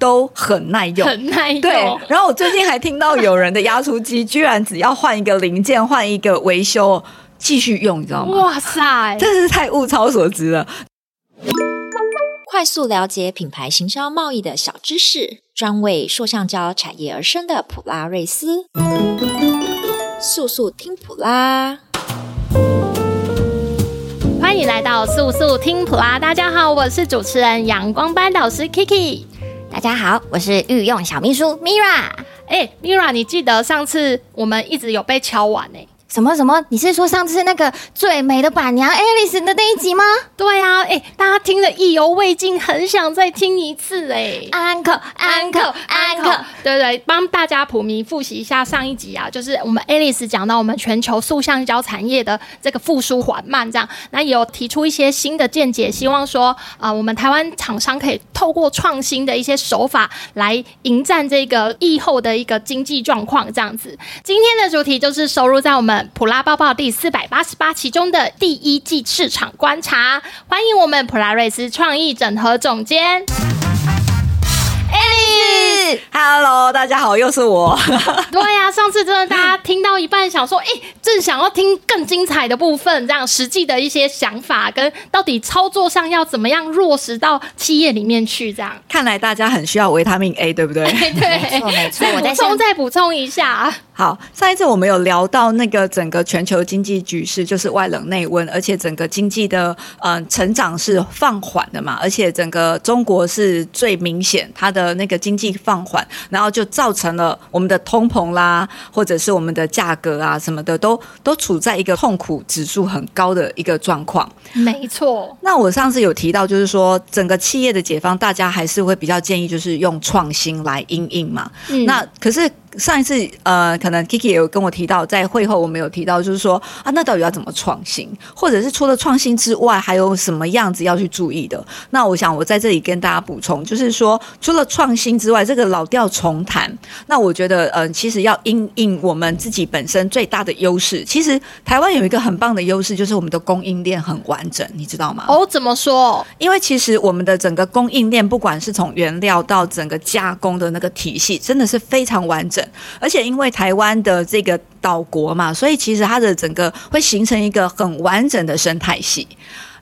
都很耐用，很耐用。对，然后我最近还听到有人的压缩机居然只要换一个零件，换一个维修，继续用，你知道吗？哇塞，真是太物超所值了！快速了解品牌行销贸易的小知识，专为塑橡胶产业而生的普拉瑞斯，速速听普拉。欢迎来到速速听普拉，大家好，我是主持人阳光班导师 Kiki，大家好，我是御用小秘书 Mira。哎，Mira，你记得上次我们一直有被敲碗诶？什么什么？你是说上次那个最美的板娘 Alice 的那一集吗？对啊，哎，大家听得意犹未尽，很想再听一次哎。Uncle，Uncle，Uncle，对对，帮大家普迷复习一下上一集啊，就是我们 Alice 讲到我们全球塑橡胶产业的这个复苏缓慢，这样，那也有提出一些新的见解，希望说啊、呃，我们台湾厂商可以透过创新的一些手法来迎战这个疫后的一个经济状况，这样子。今天的主题就是收入在我们。普拉报报第四百八十八期中的第一季市场观察，欢迎我们普拉瑞斯创意整合总监。Alice，Hello，大家好，又是我。对呀、啊，上次真的大家听到一半，想说，哎、欸，正想要听更精彩的部分，这样实际的一些想法跟到底操作上要怎么样落实到企业里面去，这样。看来大家很需要维他命 A，对不对？对，没错没错。我再补充，再补充一下。好，上一次我们有聊到那个整个全球经济局势，就是外冷内温，而且整个经济的呃成长是放缓的嘛，而且整个中国是最明显，它的那个经济放缓，然后就造成了我们的通膨啦，或者是我们的价格啊什么的，都都处在一个痛苦指数很高的一个状况。没错。那我上次有提到，就是说整个企业的解放，大家还是会比较建议，就是用创新来应应嘛。嗯。那可是。上一次，呃，可能 Kiki 也有跟我提到，在会后我们有提到，就是说啊，那到底要怎么创新，或者是除了创新之外，还有什么样子要去注意的？那我想我在这里跟大家补充，就是说除了创新之外，这个老调重弹，那我觉得，嗯、呃，其实要因应我们自己本身最大的优势。其实台湾有一个很棒的优势，就是我们的供应链很完整，你知道吗？哦，怎么说？因为其实我们的整个供应链，不管是从原料到整个加工的那个体系，真的是非常完整。而且因为台湾的这个岛国嘛，所以其实它的整个会形成一个很完整的生态系。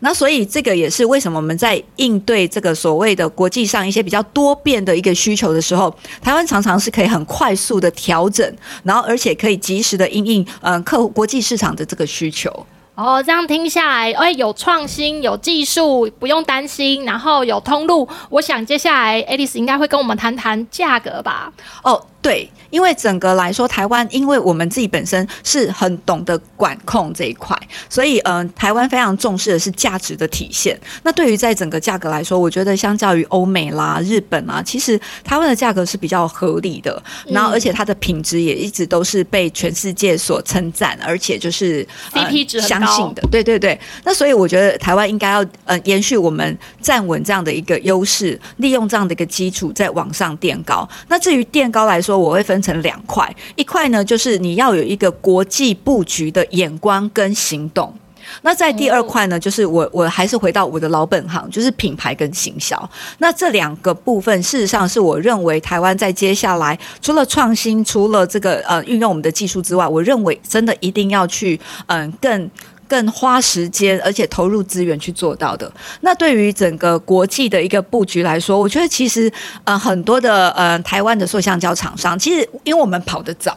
那所以这个也是为什么我们在应对这个所谓的国际上一些比较多变的一个需求的时候，台湾常常是可以很快速的调整，然后而且可以及时的应应嗯客户国际市场的这个需求。哦，这样听下来，哎，有创新，有技术，不用担心，然后有通路。我想接下来 Alice 应该会跟我们谈谈价格吧？哦。对，因为整个来说，台湾因为我们自己本身是很懂得管控这一块，所以嗯、呃，台湾非常重视的是价值的体现。那对于在整个价格来说，我觉得相较于欧美啦、日本啊，其实台湾的价格是比较合理的。然后，而且它的品质也一直都是被全世界所称赞，而且就是 CP 值。相信的。对对对。那所以我觉得台湾应该要呃延续我们站稳这样的一个优势，利用这样的一个基础再往上垫高。那至于垫高来说，说我会分成两块，一块呢就是你要有一个国际布局的眼光跟行动，那在第二块呢，就是我我还是回到我的老本行，就是品牌跟行销。那这两个部分，事实上是我认为台湾在接下来除了创新，除了这个呃运用我们的技术之外，我认为真的一定要去嗯、更。更花时间，而且投入资源去做到的。那对于整个国际的一个布局来说，我觉得其实呃很多的呃台湾的塑橡胶厂商，其实因为我们跑得早。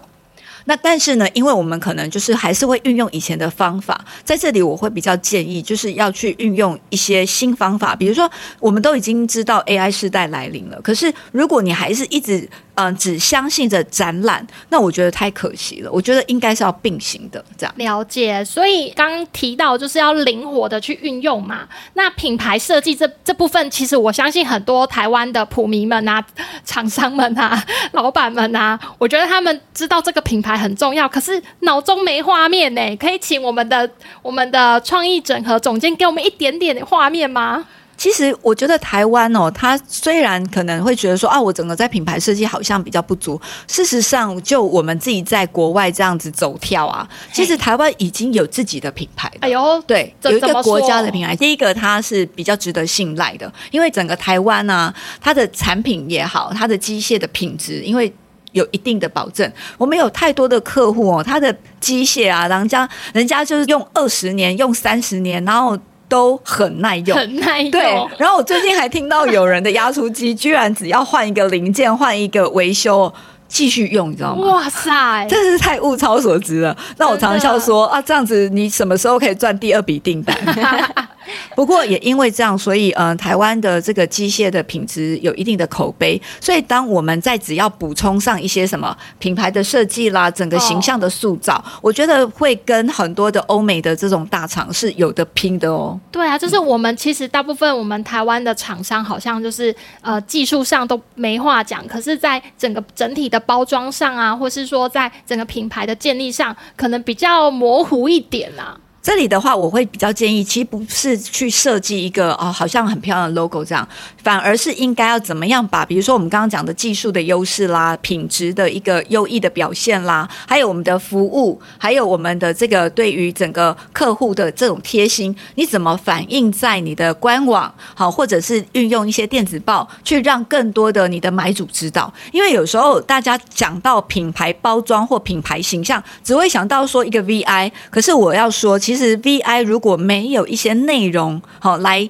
那但是呢，因为我们可能就是还是会运用以前的方法，在这里我会比较建议，就是要去运用一些新方法。比如说，我们都已经知道 AI 时代来临了，可是如果你还是一直嗯、只相信着展览，那我觉得太可惜了。我觉得应该是要并行的这样。了解，所以刚提到就是要灵活的去运用嘛。那品牌设计这这部分，其实我相信很多台湾的普迷们啊、厂商们啊、老板们啊，我觉得他们知道这个品牌。很重要，可是脑中没画面呢。可以请我们的我们的创意整合总监给我们一点点画面吗？其实我觉得台湾哦，它虽然可能会觉得说啊，我整个在品牌设计好像比较不足。事实上，就我们自己在国外这样子走跳啊，其实台湾已经有自己的品牌。哎呦，对，有一个国家的品牌。第一个，它是比较值得信赖的，因为整个台湾呢，它的产品也好，它的机械的品质，因为有一定的保证。我们有太多的客户哦，他的机械啊，人家人家就是用二十年，用三十年，然后。都很耐用，很耐用。对，然后我最近还听到有人的压缩机居然只要换一个零件，换一个维修，继续用，你知道吗？哇塞，真是太物超所值了。那我常常笑说啊，这样子你什么时候可以赚第二笔订单？不过也因为这样，所以呃，台湾的这个机械的品质有一定的口碑。所以当我们在只要补充上一些什么品牌的设计啦，整个形象的塑造，哦、我觉得会跟很多的欧美的这种大厂是有的拼的哦。对啊，就是我们其实大部分我们台湾的厂商好像就是呃技术上都没话讲，可是在整个整体的包装上啊，或是说在整个品牌的建立上，可能比较模糊一点啊。这里的话，我会比较建议，其实不是去设计一个哦，好像很漂亮的 logo 这样，反而是应该要怎么样把，比如说我们刚刚讲的技术的优势啦，品质的一个优异的表现啦，还有我们的服务，还有我们的这个对于整个客户的这种贴心，你怎么反映在你的官网，好，或者是运用一些电子报，去让更多的你的买主知道，因为有时候大家讲到品牌包装或品牌形象，只会想到说一个 VI，可是我要说，其实 VI 如果没有一些内容好来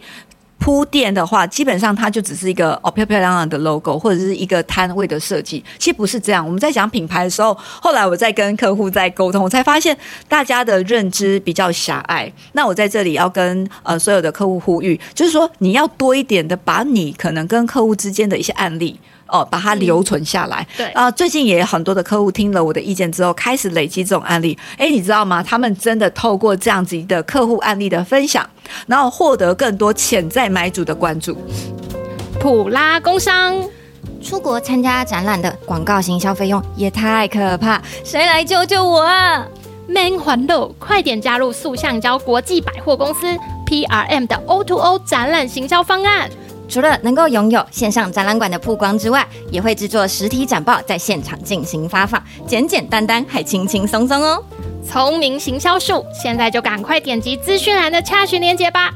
铺垫的话，基本上它就只是一个哦漂漂亮亮的 logo 或者是一个摊位的设计。其实不是这样。我们在讲品牌的时候，后来我在跟客户在沟通，我才发现大家的认知比较狭隘。那我在这里要跟呃所有的客户呼吁，就是说你要多一点的把你可能跟客户之间的一些案例。哦，把它留存下来。对啊，最近也有很多的客户听了我的意见之后，开始累积这种案例。哎，你知道吗？他们真的透过这样子的客户案例的分享，然后获得更多潜在买主的关注。普拉工商出国参加展览的广告行销费用也太可怕，谁来救救我啊？Man 环路，快点加入塑橡胶国际百货公司 PRM 的 O2O 展览行销方案。除了能够拥有线上展览馆的曝光之外，也会制作实体展报，在现场进行发放，简简单单还轻轻松松哦。聪明行销术，现在就赶快点击资讯栏的查询链接吧。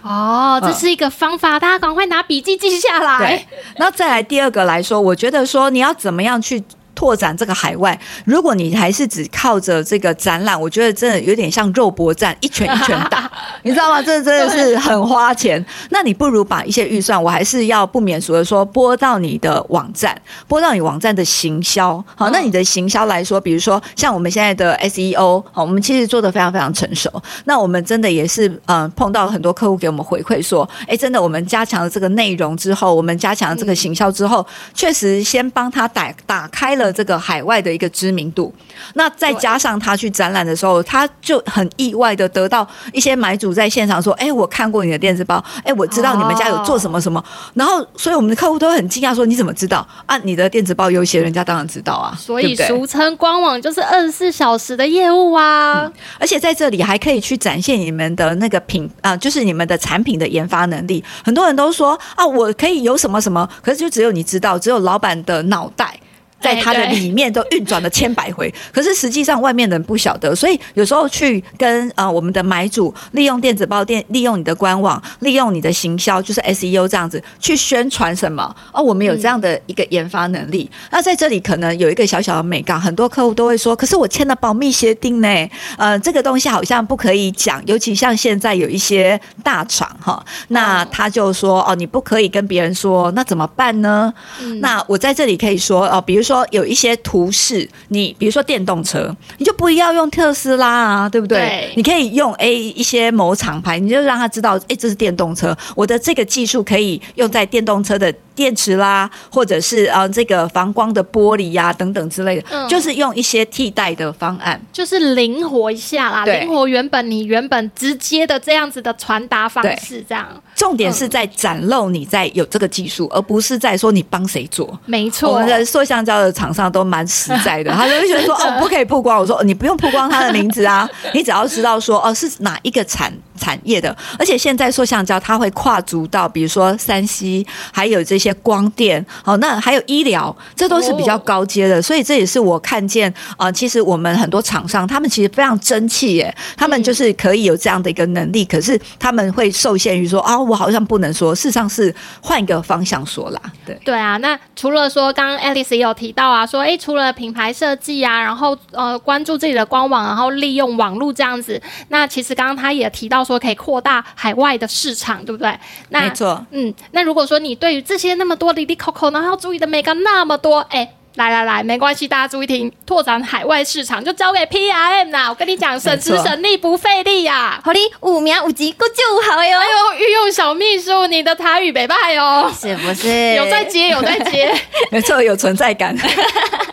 哦，这是一个方法，大家赶快拿笔记记下来。对，然后再来第二个来说，我觉得说你要怎么样去。拓展这个海外，如果你还是只靠着这个展览，我觉得真的有点像肉搏战，一拳一拳打，你知道吗？这真的是很花钱。那你不如把一些预算，我还是要不免俗的说，拨到你的网站，拨到你网站的行销。好，那你的行销来说，比如说像我们现在的 SEO，好，我们其实做的非常非常成熟。那我们真的也是，嗯，碰到很多客户给我们回馈说，哎，真的，我们加强了这个内容之后，我们加强了这个行销之后，确实先帮他打打开了。这个海外的一个知名度，那再加上他去展览的时候，他就很意外的得到一些买主在现场说：“哎，我看过你的电子包，哎，我知道你们家有做什么什么。哦”然后，所以我们的客户都很惊讶说：“你怎么知道？啊，你的电子包有写，人家当然知道啊。”所以俗称官网就是二十四小时的业务啊、嗯。而且在这里还可以去展现你们的那个品啊，就是你们的产品的研发能力。很多人都说：“啊，我可以有什么什么。”可是就只有你知道，只有老板的脑袋。在它的里面都运转了千百回，可是实际上外面的人不晓得，所以有时候去跟呃我们的买主利用电子报店，利用你的官网，利用你的行销，就是 SEO 这样子去宣传什么哦，我们有这样的一个研发能力。嗯、那在这里可能有一个小小的美感，很多客户都会说，可是我签了保密协定呢，呃，这个东西好像不可以讲，尤其像现在有一些大厂哈，那他就说哦，你不可以跟别人说，那怎么办呢？嗯、那我在这里可以说哦，比如说。说有一些图示，你比如说电动车，你就不要用特斯拉啊，对不对？对，你可以用 A 一些某厂牌，你就让他知道，哎，这是电动车，我的这个技术可以用在电动车的电池啦，或者是啊这个防光的玻璃呀、啊、等等之类的、嗯，就是用一些替代的方案，就是灵活一下啦，灵活原本你原本直接的这样子的传达方式，这样。重点是在展露你在有这个技术，而不是在说你帮谁做。没错，我们的塑橡胶的厂商都蛮实在的，他就会觉得说哦，不可以曝光。我说你不用曝光他的名字啊，你只要知道说哦是哪一个产产业的。而且现在塑橡胶它会跨足到，比如说山西还有这些光电，哦，那还有医疗，这都是比较高阶的。所以这也是我看见啊、呃，其实我们很多厂商他们其实非常争气耶，他们就是可以有这样的一个能力，可是他们会受限于说啊。我好像不能说，事实上是换一个方向说啦。对对啊，那除了说刚刚 Alice 也有提到啊，说哎，除了品牌设计啊，然后呃关注自己的官网，然后利用网络这样子，那其实刚刚他也提到说可以扩大海外的市场，对不对？那没错，嗯，那如果说你对于这些那么多滴滴扣扣，然后要注意的每个那么多，哎。来来来，没关系，大家注意听，拓展海外市场就交给 PRM 啦。我跟你讲，省时省力不费力呀、啊。好哩，五秒五级，够就好哟。哎呦，御用小秘书，你的台语北派哦，是不是？有在接，有在接，没错，有存在感。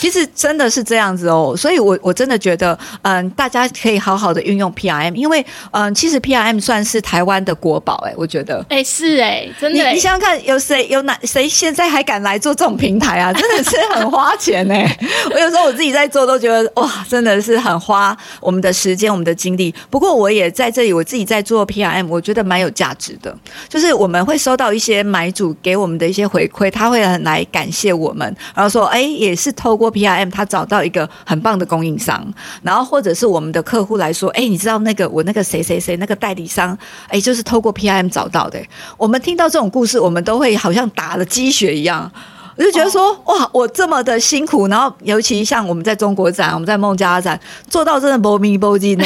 其实真的是这样子哦，所以我我真的觉得，嗯，大家可以好好的运用 PRM，因为，嗯，其实 PRM 算是台湾的国宝，哎，我觉得，哎，是哎，真的，你你想想看，有谁有哪谁现在还敢来做这种平台啊？真的是很花钱哎，我有时候我自己在做都觉得哇，真的是很花我们的时间、我们的精力。不过我也在这里，我自己在做 PRM，我觉得蛮有价值的，就是我们会收到一些买主给我们的一些回馈，他会很来感谢我们，然后说，哎，也是透过。P I M，他找到一个很棒的供应商，然后或者是我们的客户来说，哎，你知道那个我那个谁谁谁那个代理商，哎，就是透过 P I M 找到的。我们听到这种故事，我们都会好像打了鸡血一样。我就觉得说，哇，我这么的辛苦，然后尤其像我们在中国展，我们在孟加拉展做到真的波咪波金 呢，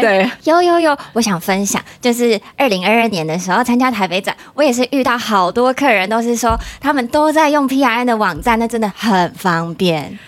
对，有有有，我想分享，就是二零二二年的时候参加台北展，我也是遇到好多客人都是说，他们都在用 P R N 的网站，那真的很方便，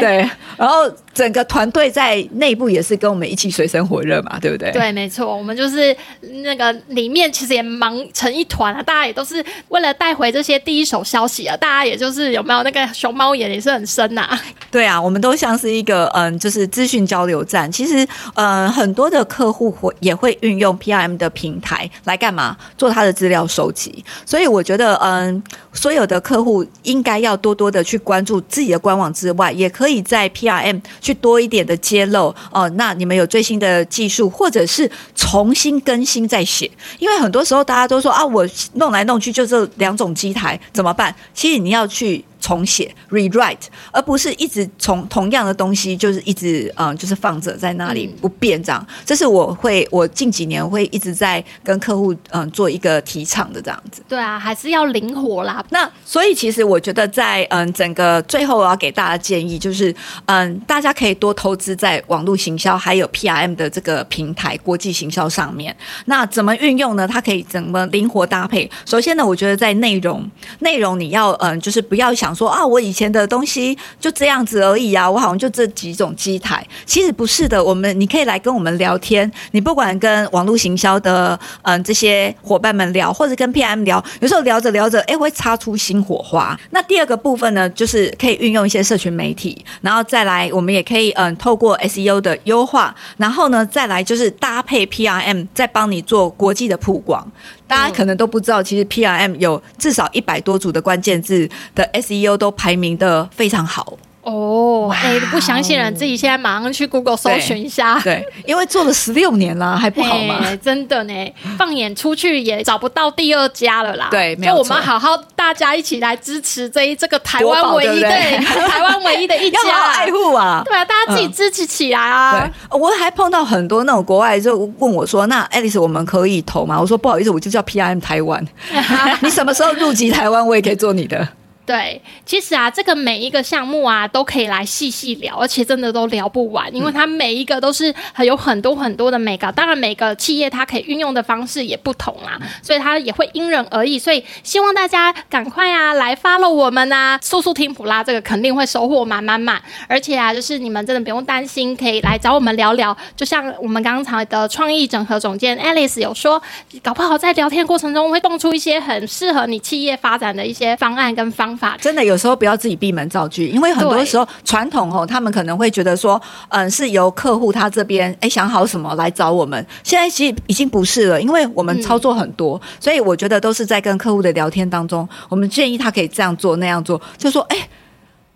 对，然后。整个团队在内部也是跟我们一起水深火热嘛，对不对？对，没错，我们就是那个里面其实也忙成一团啊，大家也都是为了带回这些第一手消息啊，大家他也就是有没有那个熊猫眼也是很深呐、对啊，我们都像是一个嗯，就是资讯交流站。其实嗯，很多的客户会也会运用 PRM 的平台来干嘛？做他的资料收集。所以我觉得嗯，所有的客户应该要多多的去关注自己的官网之外，也可以在 PRM。去多一点的揭露哦，那你们有最新的技术，或者是重新更新再写，因为很多时候大家都说啊，我弄来弄去就这两种机台怎么办？其实你你要去。重写 rewrite，而不是一直从同样的东西就是一直嗯，就是放着在那里不变这样。这是我会我近几年会一直在跟客户嗯做一个提倡的这样子。对啊，还是要灵活啦。那所以其实我觉得在嗯整个最后我要给大家建议就是嗯大家可以多投资在网络行销还有 PRM 的这个平台国际行销上面。那怎么运用呢？它可以怎么灵活搭配？首先呢，我觉得在内容内容你要嗯就是不要想。说啊，我以前的东西就这样子而已啊，我好像就这几种机台，其实不是的。我们你可以来跟我们聊天，你不管跟网络行销的嗯这些伙伴们聊，或者跟 PM 聊，有时候聊着聊着，哎，会擦出新火花。那第二个部分呢，就是可以运用一些社群媒体，然后再来，我们也可以嗯透过 SEO 的优化，然后呢再来就是搭配 PRM，再帮你做国际的曝光。大家可能都不知道，其实 PRM 有至少一百多组的关键字的 SEO 都排名的非常好。哦，哎、欸，不相信人自己现在马上去 Google 搜寻一下。对，对，因为做了十六年了，还不好吗？欸、真的呢，放眼出去也找不到第二家了啦。对，没有。就我们好好大家一起来支持这一这个台湾唯一的 台湾唯一的一家，要爱护啊。对啊，大家自己支持起来啊。嗯、对，我还碰到很多那种国外就问我说：“那 Alice 我们可以投吗？”我说：“不好意思，我就叫 PRM 台湾。你什么时候入籍台湾，我也可以做你的。”对，其实啊，这个每一个项目啊，都可以来细细聊，而且真的都聊不完，因为它每一个都是很有很多很多的眉角。当然，每个企业它可以运用的方式也不同啦，所以它也会因人而异。所以希望大家赶快啊，来 follow 我们啊，速速听普拉，这个肯定会收获满满满。而且啊，就是你们真的不用担心，可以来找我们聊聊。就像我们刚才的创意整合总监 Alice 有说，搞不好在聊天过程中会蹦出一些很适合你企业发展的一些方案跟方真的有时候不要自己闭门造句，因为很多时候传统哦，他们可能会觉得说，嗯，是由客户他这边哎想好什么来找我们。现在其实已经不是了，因为我们操作很多，所以我觉得都是在跟客户的聊天当中，我们建议他可以这样做那样做，就说哎。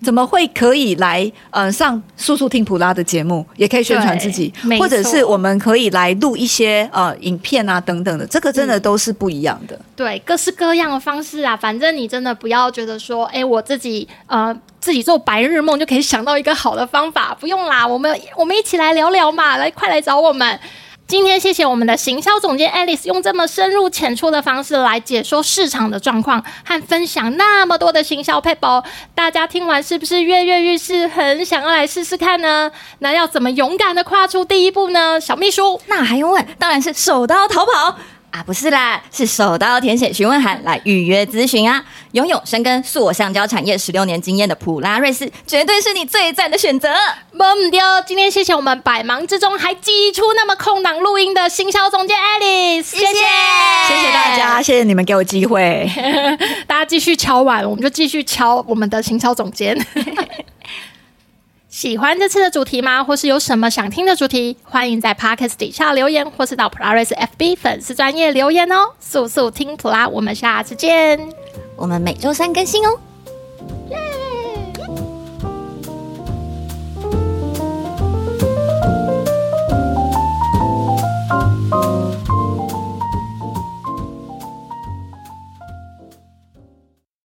怎么会可以来呃上速速听普拉的节目，也可以宣传自己，或者是我们可以来录一些呃影片啊等等的，这个真的都是不一样的。对，各式各样的方式啊，反正你真的不要觉得说，哎，我自己呃自己做白日梦就可以想到一个好的方法，不用啦，我们我们一起来聊聊嘛，来快来找我们。今天谢谢我们的行销总监 Alice 用这么深入浅出的方式来解说市场的状况和分享那么多的行销撇步，大家听完是不是跃跃欲试，很想要来试试看呢？那要怎么勇敢的跨出第一步呢？小秘书，那还用问？当然是手刀逃跑。啊，不是啦，是手刀填写询问函来预约咨询啊！拥有深耕塑橡胶产业十六年经验的普拉瑞斯，绝对是你最赞的选择。不丢，今天谢谢我们百忙之中还挤出那么空档录音的行销总监 Alice，谢谢，谢谢大家，谢谢你们给我机会，大家继续敲碗，我们就继续敲我们的行销总监。喜欢这次的主题吗？或是有什么想听的主题？欢迎在 podcast 底下留言，或是到普拉瑞斯 FB 粉丝专业留言哦！速速听普拉，我们下次见。我们每周三更新哦，耶！